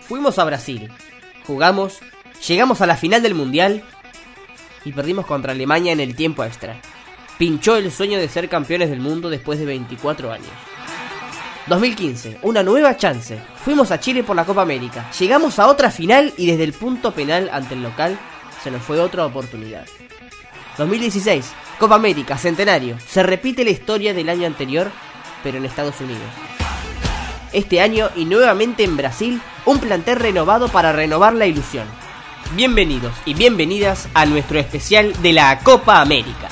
Fuimos a Brasil, jugamos, llegamos a la final del Mundial y perdimos contra Alemania en el tiempo extra. Pinchó el sueño de ser campeones del mundo después de 24 años. 2015, una nueva chance. Fuimos a Chile por la Copa América. Llegamos a otra final y desde el punto penal ante el local se nos fue otra oportunidad. 2016, Copa América, centenario. Se repite la historia del año anterior, pero en Estados Unidos. Este año y nuevamente en Brasil, un plantel renovado para renovar la ilusión. Bienvenidos y bienvenidas a nuestro especial de la Copa América.